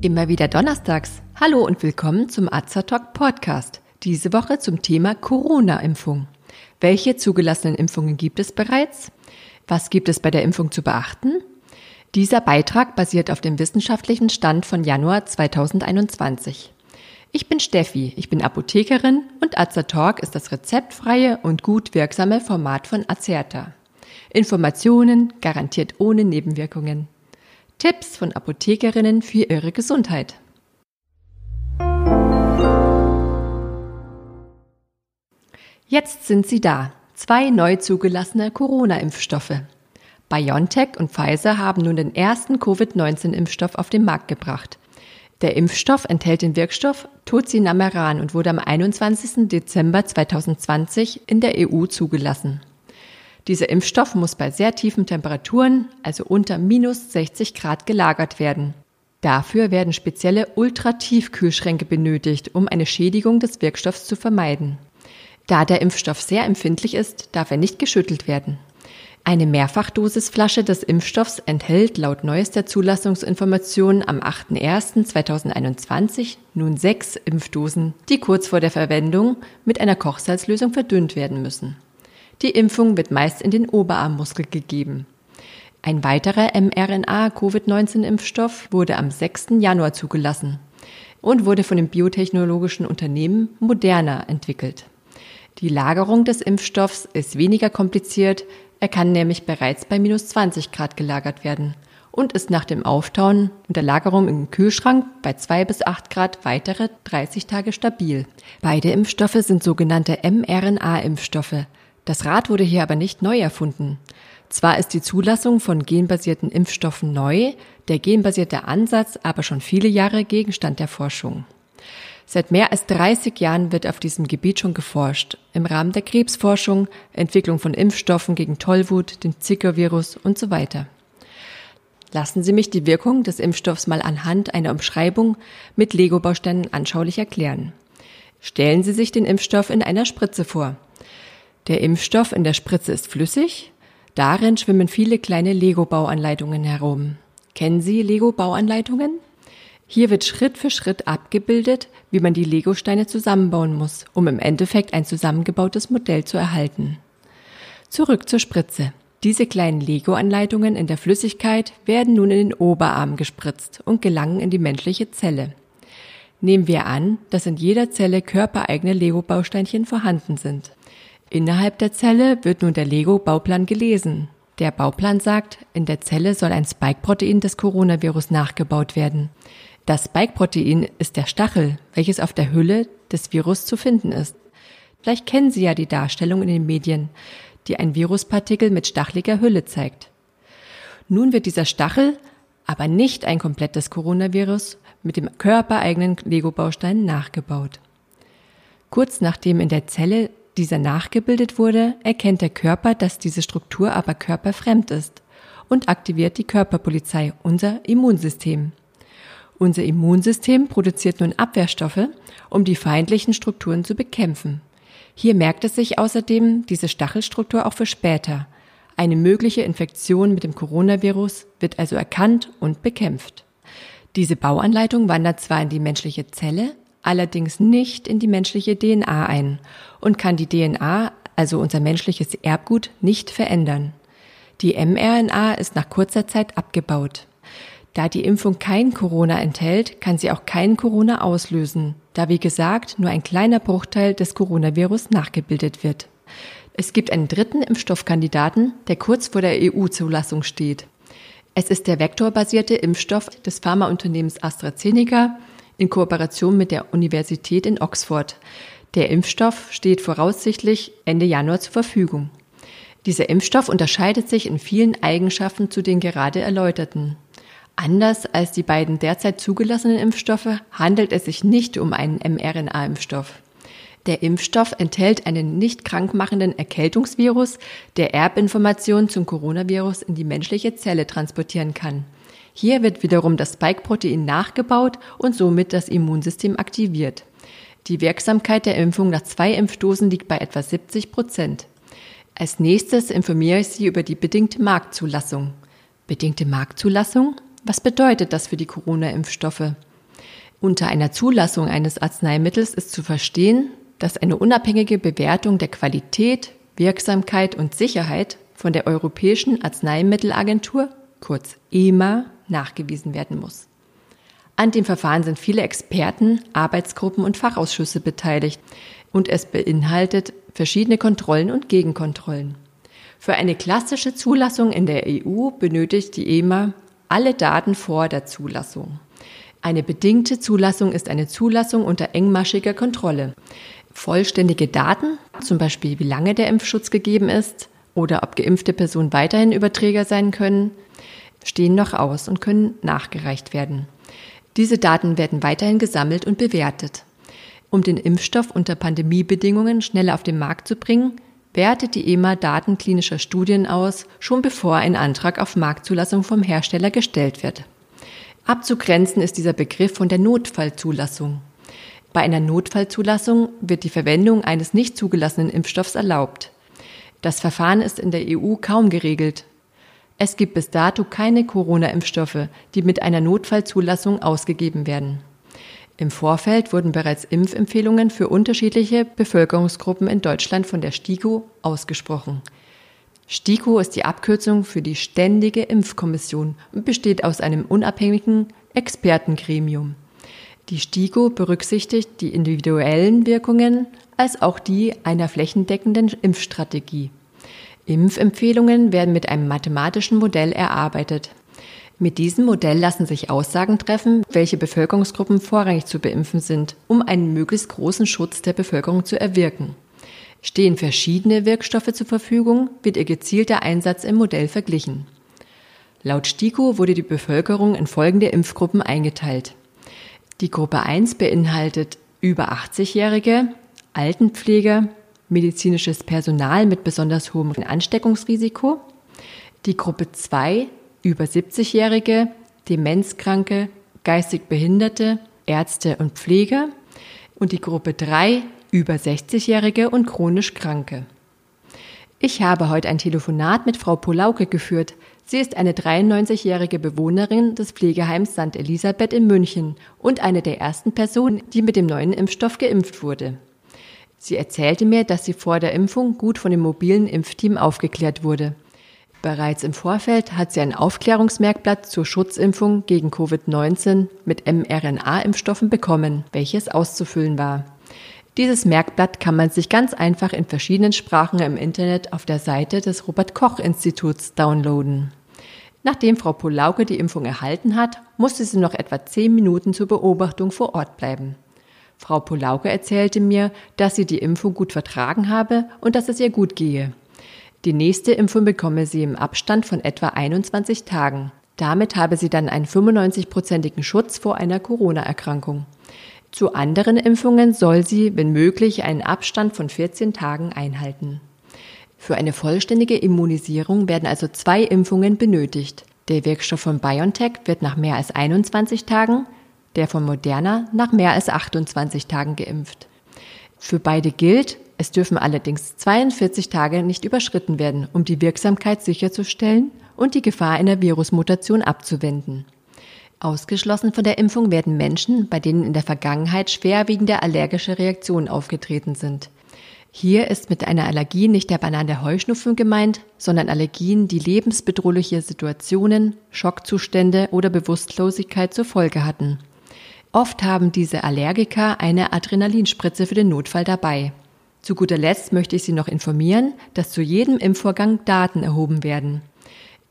Immer wieder donnerstags. Hallo und willkommen zum Azertalk Podcast. Diese Woche zum Thema Corona-Impfung. Welche zugelassenen Impfungen gibt es bereits? Was gibt es bei der Impfung zu beachten? Dieser Beitrag basiert auf dem wissenschaftlichen Stand von Januar 2021. Ich bin Steffi, ich bin Apothekerin und Azertalk ist das rezeptfreie und gut wirksame Format von Azerta. Informationen garantiert ohne Nebenwirkungen. Tipps von Apothekerinnen für ihre Gesundheit. Jetzt sind sie da. Zwei neu zugelassene Corona-Impfstoffe. BioNTech und Pfizer haben nun den ersten Covid-19-Impfstoff auf den Markt gebracht. Der Impfstoff enthält den Wirkstoff Tocinameran und wurde am 21. Dezember 2020 in der EU zugelassen. Dieser Impfstoff muss bei sehr tiefen Temperaturen, also unter minus 60 Grad, gelagert werden. Dafür werden spezielle Ultratiefkühlschränke benötigt, um eine Schädigung des Wirkstoffs zu vermeiden. Da der Impfstoff sehr empfindlich ist, darf er nicht geschüttelt werden. Eine Mehrfachdosisflasche des Impfstoffs enthält laut neuester Zulassungsinformation am 8.01.2021 nun sechs Impfdosen, die kurz vor der Verwendung mit einer Kochsalzlösung verdünnt werden müssen. Die Impfung wird meist in den Oberarmmuskel gegeben. Ein weiterer mRNA-Covid-19-Impfstoff wurde am 6. Januar zugelassen und wurde von dem biotechnologischen Unternehmen Moderna entwickelt. Die Lagerung des Impfstoffs ist weniger kompliziert, er kann nämlich bereits bei minus 20 Grad gelagert werden und ist nach dem Auftauen und der Lagerung im Kühlschrank bei 2 bis 8 Grad weitere 30 Tage stabil. Beide Impfstoffe sind sogenannte mRNA-Impfstoffe, das Rad wurde hier aber nicht neu erfunden. Zwar ist die Zulassung von genbasierten Impfstoffen neu, der genbasierte Ansatz aber schon viele Jahre Gegenstand der Forschung. Seit mehr als 30 Jahren wird auf diesem Gebiet schon geforscht, im Rahmen der Krebsforschung, Entwicklung von Impfstoffen gegen Tollwut, den Zika-Virus und so weiter. Lassen Sie mich die Wirkung des Impfstoffs mal anhand einer Umschreibung mit Lego-Bausteinen anschaulich erklären. Stellen Sie sich den Impfstoff in einer Spritze vor. Der Impfstoff in der Spritze ist flüssig. Darin schwimmen viele kleine Lego-Bauanleitungen herum. Kennen Sie Lego-Bauanleitungen? Hier wird Schritt für Schritt abgebildet, wie man die Lego-Steine zusammenbauen muss, um im Endeffekt ein zusammengebautes Modell zu erhalten. Zurück zur Spritze. Diese kleinen Lego-Anleitungen in der Flüssigkeit werden nun in den Oberarm gespritzt und gelangen in die menschliche Zelle. Nehmen wir an, dass in jeder Zelle körpereigene Lego-Bausteinchen vorhanden sind. Innerhalb der Zelle wird nun der Lego-Bauplan gelesen. Der Bauplan sagt, in der Zelle soll ein Spike-Protein des Coronavirus nachgebaut werden. Das Spike-Protein ist der Stachel, welches auf der Hülle des Virus zu finden ist. Vielleicht kennen Sie ja die Darstellung in den Medien, die ein Viruspartikel mit stacheliger Hülle zeigt. Nun wird dieser Stachel, aber nicht ein komplettes Coronavirus, mit dem körpereigenen Lego-Baustein nachgebaut. Kurz nachdem in der Zelle dieser nachgebildet wurde, erkennt der Körper, dass diese Struktur aber körperfremd ist und aktiviert die Körperpolizei, unser Immunsystem. Unser Immunsystem produziert nun Abwehrstoffe, um die feindlichen Strukturen zu bekämpfen. Hier merkt es sich außerdem diese Stachelstruktur auch für später. Eine mögliche Infektion mit dem Coronavirus wird also erkannt und bekämpft. Diese Bauanleitung wandert zwar in die menschliche Zelle, allerdings nicht in die menschliche DNA ein und kann die DNA, also unser menschliches Erbgut, nicht verändern. Die mRNA ist nach kurzer Zeit abgebaut. Da die Impfung kein Corona enthält, kann sie auch kein Corona auslösen, da wie gesagt nur ein kleiner Bruchteil des Coronavirus nachgebildet wird. Es gibt einen dritten Impfstoffkandidaten, der kurz vor der EU-Zulassung steht. Es ist der vektorbasierte Impfstoff des Pharmaunternehmens AstraZeneca in Kooperation mit der Universität in Oxford. Der Impfstoff steht voraussichtlich Ende Januar zur Verfügung. Dieser Impfstoff unterscheidet sich in vielen Eigenschaften zu den gerade erläuterten. Anders als die beiden derzeit zugelassenen Impfstoffe handelt es sich nicht um einen mRNA-Impfstoff. Der Impfstoff enthält einen nicht krankmachenden Erkältungsvirus, der Erbinformationen zum Coronavirus in die menschliche Zelle transportieren kann. Hier wird wiederum das Spike-Protein nachgebaut und somit das Immunsystem aktiviert. Die Wirksamkeit der Impfung nach zwei Impfdosen liegt bei etwa 70 Prozent. Als nächstes informiere ich Sie über die bedingte Marktzulassung. Bedingte Marktzulassung? Was bedeutet das für die Corona-Impfstoffe? Unter einer Zulassung eines Arzneimittels ist zu verstehen, dass eine unabhängige Bewertung der Qualität, Wirksamkeit und Sicherheit von der Europäischen Arzneimittelagentur, kurz EMA, nachgewiesen werden muss. An dem Verfahren sind viele Experten, Arbeitsgruppen und Fachausschüsse beteiligt und es beinhaltet verschiedene Kontrollen und Gegenkontrollen. Für eine klassische Zulassung in der EU benötigt die EMA alle Daten vor der Zulassung. Eine bedingte Zulassung ist eine Zulassung unter engmaschiger Kontrolle. Vollständige Daten, zum Beispiel wie lange der Impfschutz gegeben ist oder ob geimpfte Personen weiterhin Überträger sein können, stehen noch aus und können nachgereicht werden. Diese Daten werden weiterhin gesammelt und bewertet. Um den Impfstoff unter Pandemiebedingungen schneller auf den Markt zu bringen, wertet die EMA Daten klinischer Studien aus, schon bevor ein Antrag auf Marktzulassung vom Hersteller gestellt wird. Abzugrenzen ist dieser Begriff von der Notfallzulassung. Bei einer Notfallzulassung wird die Verwendung eines nicht zugelassenen Impfstoffs erlaubt. Das Verfahren ist in der EU kaum geregelt. Es gibt bis dato keine Corona-Impfstoffe, die mit einer Notfallzulassung ausgegeben werden. Im Vorfeld wurden bereits Impfempfehlungen für unterschiedliche Bevölkerungsgruppen in Deutschland von der STIKO ausgesprochen. STIKO ist die Abkürzung für die Ständige Impfkommission und besteht aus einem unabhängigen Expertengremium. Die STIKO berücksichtigt die individuellen Wirkungen als auch die einer flächendeckenden Impfstrategie. Impfempfehlungen werden mit einem mathematischen Modell erarbeitet. Mit diesem Modell lassen sich Aussagen treffen, welche Bevölkerungsgruppen vorrangig zu beimpfen sind, um einen möglichst großen Schutz der Bevölkerung zu erwirken. Stehen verschiedene Wirkstoffe zur Verfügung, wird ihr gezielter Einsatz im Modell verglichen. Laut STIKO wurde die Bevölkerung in folgende Impfgruppen eingeteilt. Die Gruppe 1 beinhaltet über 80-Jährige, Altenpfleger, medizinisches Personal mit besonders hohem Ansteckungsrisiko. Die Gruppe 2 über 70-Jährige, Demenzkranke, geistig Behinderte, Ärzte und Pfleger. Und die Gruppe 3 über 60-Jährige und chronisch Kranke. Ich habe heute ein Telefonat mit Frau Polauke geführt. Sie ist eine 93-jährige Bewohnerin des Pflegeheims St. Elisabeth in München und eine der ersten Personen, die mit dem neuen Impfstoff geimpft wurde. Sie erzählte mir, dass sie vor der Impfung gut von dem mobilen Impfteam aufgeklärt wurde. Bereits im Vorfeld hat sie ein Aufklärungsmerkblatt zur Schutzimpfung gegen Covid-19 mit mRNA-Impfstoffen bekommen, welches auszufüllen war. Dieses Merkblatt kann man sich ganz einfach in verschiedenen Sprachen im Internet auf der Seite des Robert Koch Instituts downloaden. Nachdem Frau Polauke die Impfung erhalten hat, musste sie noch etwa zehn Minuten zur Beobachtung vor Ort bleiben. Frau Polauke erzählte mir, dass sie die Impfung gut vertragen habe und dass es ihr gut gehe. Die nächste Impfung bekomme sie im Abstand von etwa 21 Tagen. Damit habe sie dann einen 95-prozentigen Schutz vor einer Corona-Erkrankung. Zu anderen Impfungen soll sie, wenn möglich, einen Abstand von 14 Tagen einhalten. Für eine vollständige Immunisierung werden also zwei Impfungen benötigt. Der Wirkstoff von BioNTech wird nach mehr als 21 Tagen, der von Moderna nach mehr als 28 Tagen geimpft. Für beide gilt, es dürfen allerdings 42 Tage nicht überschritten werden, um die Wirksamkeit sicherzustellen und die Gefahr einer Virusmutation abzuwenden. Ausgeschlossen von der Impfung werden Menschen, bei denen in der Vergangenheit schwerwiegende allergische Reaktionen aufgetreten sind. Hier ist mit einer Allergie nicht der banale Heuschnupfen gemeint, sondern Allergien, die lebensbedrohliche Situationen, Schockzustände oder Bewusstlosigkeit zur Folge hatten. Oft haben diese Allergiker eine Adrenalinspritze für den Notfall dabei. Zu guter Letzt möchte ich Sie noch informieren, dass zu jedem Impfvorgang Daten erhoben werden.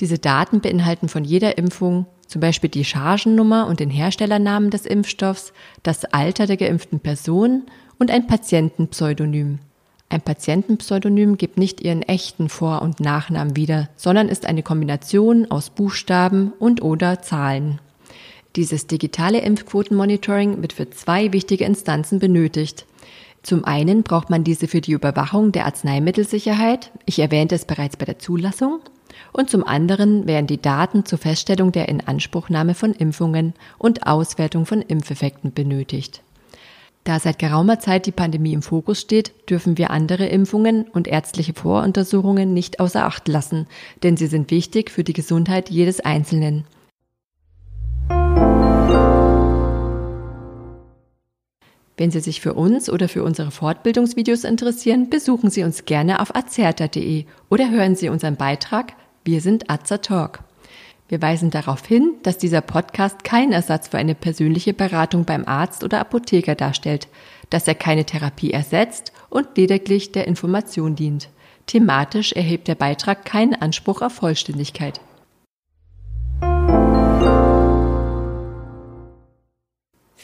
Diese Daten beinhalten von jeder Impfung zum Beispiel die Chargennummer und den Herstellernamen des Impfstoffs, das Alter der geimpften Person und ein Patientenpseudonym. Ein Patientenpseudonym gibt nicht ihren echten Vor- und Nachnamen wieder, sondern ist eine Kombination aus Buchstaben und oder Zahlen. Dieses digitale Impfquotenmonitoring wird für zwei wichtige Instanzen benötigt. Zum einen braucht man diese für die Überwachung der Arzneimittelsicherheit, ich erwähnte es bereits bei der Zulassung, und zum anderen werden die Daten zur Feststellung der Inanspruchnahme von Impfungen und Auswertung von Impfeffekten benötigt. Da seit geraumer Zeit die Pandemie im Fokus steht, dürfen wir andere Impfungen und ärztliche Voruntersuchungen nicht außer Acht lassen, denn sie sind wichtig für die Gesundheit jedes Einzelnen. Wenn Sie sich für uns oder für unsere Fortbildungsvideos interessieren, besuchen Sie uns gerne auf azerta.de oder hören Sie unseren Beitrag Wir sind Azertalk. Wir weisen darauf hin, dass dieser Podcast kein Ersatz für eine persönliche Beratung beim Arzt oder Apotheker darstellt, dass er keine Therapie ersetzt und lediglich der Information dient. Thematisch erhebt der Beitrag keinen Anspruch auf Vollständigkeit.